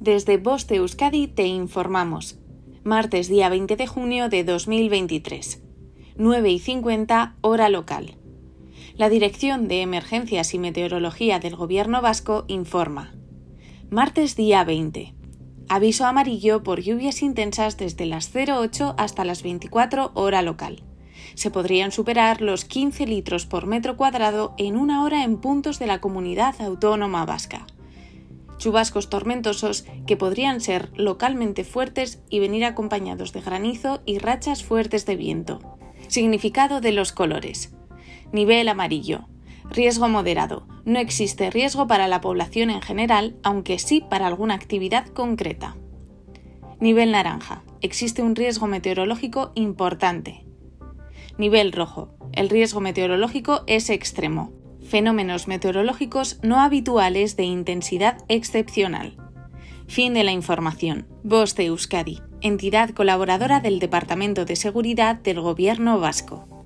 Desde Voz Euskadi te informamos. Martes día 20 de junio de 2023. 9 y 50 hora local. La Dirección de Emergencias y Meteorología del Gobierno Vasco informa. Martes día 20. Aviso amarillo por lluvias intensas desde las 08 hasta las 24 hora local. Se podrían superar los 15 litros por metro cuadrado en una hora en puntos de la comunidad autónoma vasca chubascos tormentosos que podrían ser localmente fuertes y venir acompañados de granizo y rachas fuertes de viento. Significado de los colores. Nivel amarillo. Riesgo moderado. No existe riesgo para la población en general, aunque sí para alguna actividad concreta. Nivel naranja. Existe un riesgo meteorológico importante. Nivel rojo. El riesgo meteorológico es extremo fenómenos meteorológicos no habituales de intensidad excepcional. Fin de la información. Voz de Euskadi, entidad colaboradora del Departamento de Seguridad del Gobierno Vasco.